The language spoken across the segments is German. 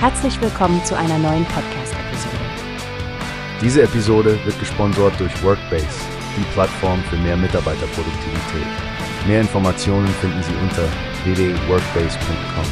Herzlich willkommen zu einer neuen Podcast-Episode. Diese Episode wird gesponsert durch Workbase, die Plattform für mehr Mitarbeiterproduktivität. Mehr Informationen finden Sie unter www.workbase.com.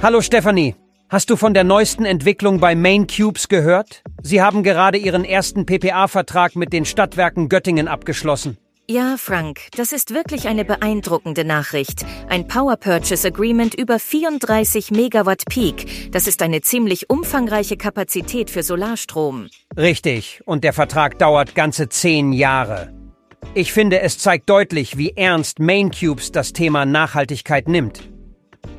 Hallo Stefanie, hast du von der neuesten Entwicklung bei Main Cubes gehört? Sie haben gerade ihren ersten PPA-Vertrag mit den Stadtwerken Göttingen abgeschlossen. Ja, Frank, das ist wirklich eine beeindruckende Nachricht. Ein Power Purchase Agreement über 34 Megawatt Peak. Das ist eine ziemlich umfangreiche Kapazität für Solarstrom. Richtig, und der Vertrag dauert ganze zehn Jahre. Ich finde, es zeigt deutlich, wie ernst Main Cubes das Thema Nachhaltigkeit nimmt.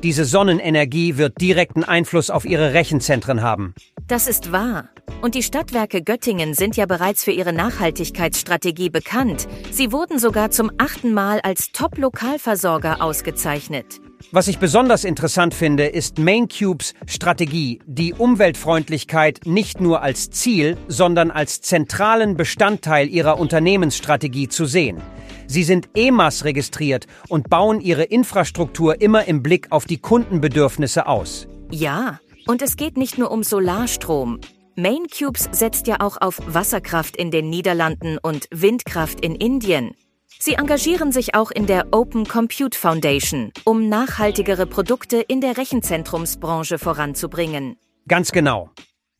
Diese Sonnenenergie wird direkten Einfluss auf ihre Rechenzentren haben. Das ist wahr. Und die Stadtwerke Göttingen sind ja bereits für ihre Nachhaltigkeitsstrategie bekannt. Sie wurden sogar zum achten Mal als Top-Lokalversorger ausgezeichnet. Was ich besonders interessant finde, ist MainCubes Strategie, die Umweltfreundlichkeit nicht nur als Ziel, sondern als zentralen Bestandteil ihrer Unternehmensstrategie zu sehen. Sie sind EMAS registriert und bauen ihre Infrastruktur immer im Blick auf die Kundenbedürfnisse aus. Ja, und es geht nicht nur um Solarstrom. Maincubes setzt ja auch auf Wasserkraft in den Niederlanden und Windkraft in Indien. Sie engagieren sich auch in der Open Compute Foundation, um nachhaltigere Produkte in der Rechenzentrumsbranche voranzubringen. Ganz genau.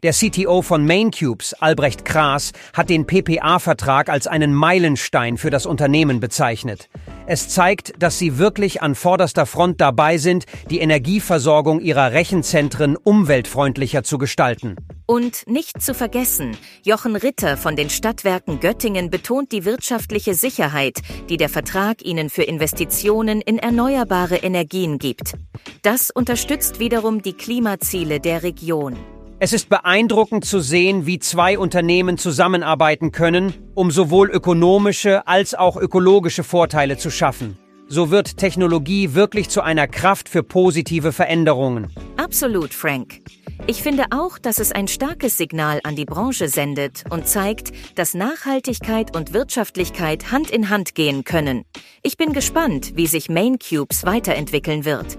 Der CTO von MainCubes, Albrecht Kraas, hat den PPA-Vertrag als einen Meilenstein für das Unternehmen bezeichnet. Es zeigt, dass sie wirklich an vorderster Front dabei sind, die Energieversorgung ihrer Rechenzentren umweltfreundlicher zu gestalten. Und nicht zu vergessen, Jochen Ritter von den Stadtwerken Göttingen betont die wirtschaftliche Sicherheit, die der Vertrag ihnen für Investitionen in erneuerbare Energien gibt. Das unterstützt wiederum die Klimaziele der Region. Es ist beeindruckend zu sehen, wie zwei Unternehmen zusammenarbeiten können, um sowohl ökonomische als auch ökologische Vorteile zu schaffen. So wird Technologie wirklich zu einer Kraft für positive Veränderungen. Absolut, Frank. Ich finde auch, dass es ein starkes Signal an die Branche sendet und zeigt, dass Nachhaltigkeit und Wirtschaftlichkeit Hand in Hand gehen können. Ich bin gespannt, wie sich MainCubes weiterentwickeln wird.